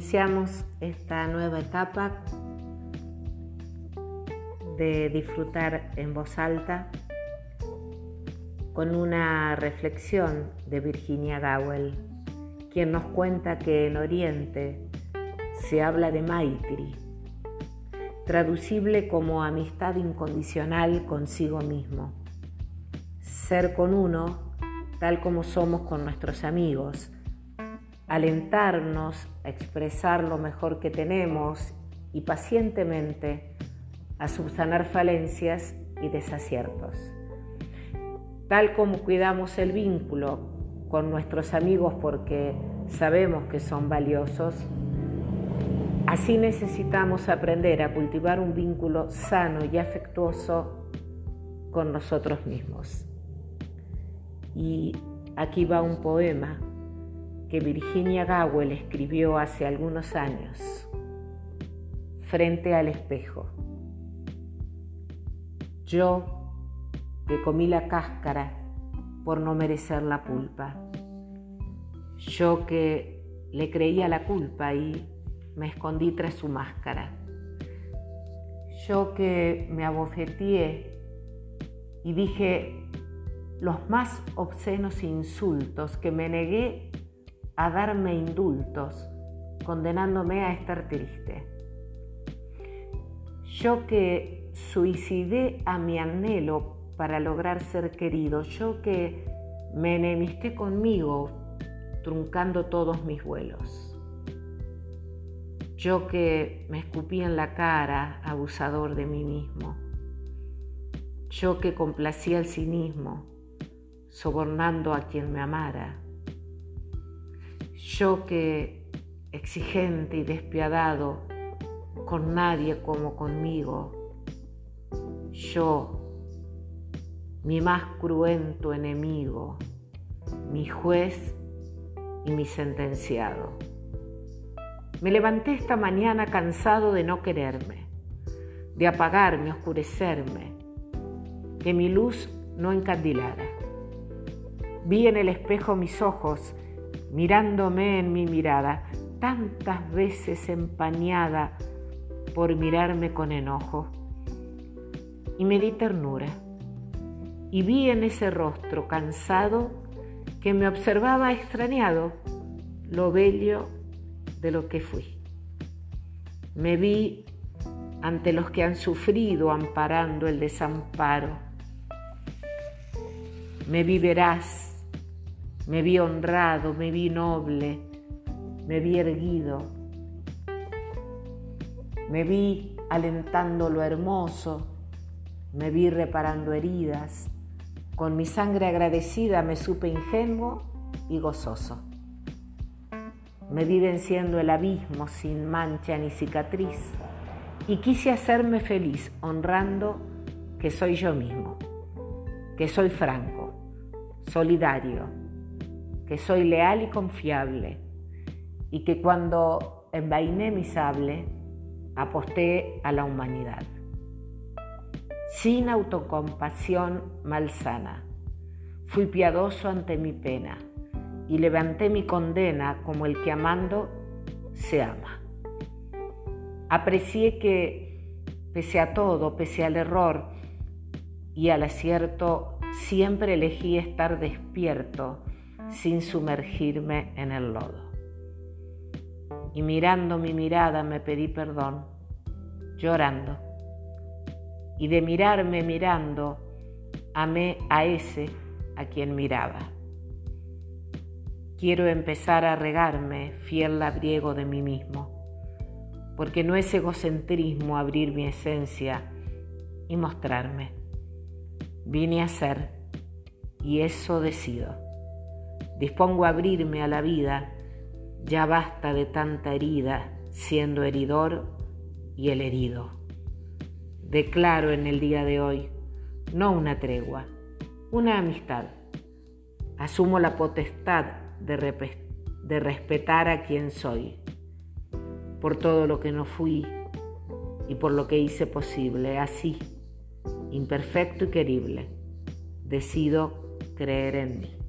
Iniciamos esta nueva etapa de disfrutar en voz alta con una reflexión de Virginia Gowell, quien nos cuenta que en Oriente se habla de Maitri, traducible como amistad incondicional consigo mismo, ser con uno tal como somos con nuestros amigos, alentarnos a expresar lo mejor que tenemos y pacientemente a subsanar falencias y desaciertos. Tal como cuidamos el vínculo con nuestros amigos porque sabemos que son valiosos, así necesitamos aprender a cultivar un vínculo sano y afectuoso con nosotros mismos. Y aquí va un poema que Virginia Gowell escribió hace algunos años, frente al espejo. Yo que comí la cáscara por no merecer la pulpa. Yo que le creía la culpa y me escondí tras su máscara. Yo que me abofeteé y dije los más obscenos insultos que me negué a darme indultos, condenándome a estar triste. Yo que suicidé a mi anhelo para lograr ser querido, yo que me enemisté conmigo, truncando todos mis vuelos. Yo que me escupí en la cara, abusador de mí mismo. Yo que complacía el cinismo, sobornando a quien me amara yo que, exigente y despiadado, con nadie como conmigo, yo, mi más cruento enemigo, mi juez y mi sentenciado. Me levanté esta mañana cansado de no quererme, de apagarme, oscurecerme, que mi luz no encandilara. Vi en el espejo mis ojos mirándome en mi mirada, tantas veces empañada por mirarme con enojo. Y me di ternura y vi en ese rostro cansado que me observaba extrañado lo bello de lo que fui. Me vi ante los que han sufrido amparando el desamparo. Me vi veraz me vi honrado, me vi noble, me vi erguido, me vi alentando lo hermoso, me vi reparando heridas, con mi sangre agradecida me supe ingenuo y gozoso. Me vi venciendo el abismo sin mancha ni cicatriz y quise hacerme feliz honrando que soy yo mismo, que soy franco, solidario, que soy leal y confiable y que cuando envainé mi sable aposté a la humanidad. Sin autocompasión malsana, fui piadoso ante mi pena y levanté mi condena como el que amando se ama. Aprecié que, pese a todo, pese al error y al acierto, siempre elegí estar despierto sin sumergirme en el lodo. Y mirando mi mirada me pedí perdón, llorando. Y de mirarme mirando, amé a ese a quien miraba. Quiero empezar a regarme fiel labriego de mí mismo, porque no es egocentrismo abrir mi esencia y mostrarme. Vine a ser y eso decido. Dispongo a abrirme a la vida, ya basta de tanta herida, siendo heridor y el herido. Declaro en el día de hoy, no una tregua, una amistad. Asumo la potestad de, respetar a quien soy, por todo lo que no fui y por lo que hice posible, así, imperfecto y querible, decido creer en mí.